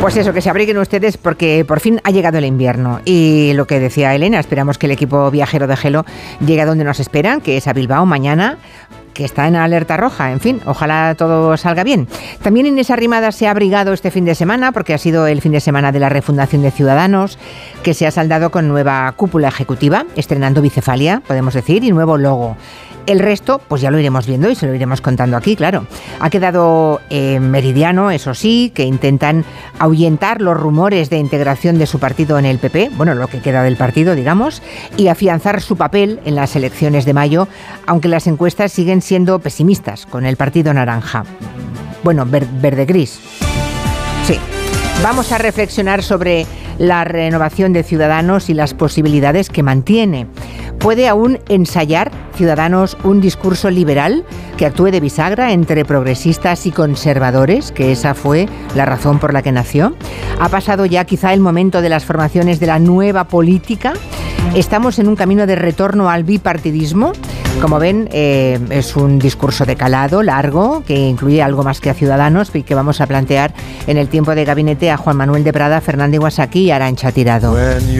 Pues eso, que se abriguen ustedes porque por fin ha llegado el invierno. Y lo que decía Elena, esperamos que el equipo viajero de Gelo llegue a donde nos esperan, que es a Bilbao mañana que está en alerta roja. En fin, ojalá todo salga bien. También Inés Arrimada se ha abrigado este fin de semana porque ha sido el fin de semana de la refundación de Ciudadanos, que se ha saldado con nueva cúpula ejecutiva, estrenando bicefalia, podemos decir, y nuevo logo. El resto, pues ya lo iremos viendo y se lo iremos contando aquí, claro. Ha quedado eh, meridiano, eso sí, que intentan ahuyentar los rumores de integración de su partido en el PP, bueno, lo que queda del partido, digamos, y afianzar su papel en las elecciones de mayo, aunque las encuestas siguen siendo pesimistas con el partido naranja. Bueno, verde-gris. Vamos a reflexionar sobre la renovación de Ciudadanos y las posibilidades que mantiene. ¿Puede aún ensayar Ciudadanos un discurso liberal que actúe de bisagra entre progresistas y conservadores, que esa fue la razón por la que nació? ¿Ha pasado ya quizá el momento de las formaciones de la nueva política? ¿Estamos en un camino de retorno al bipartidismo? Como ven, eh, es un discurso de calado, largo, que incluye algo más que a Ciudadanos y que vamos a plantear en el tiempo de gabinete a Juan Manuel de Prada, Fernández Guasaki y Arancha Tirado.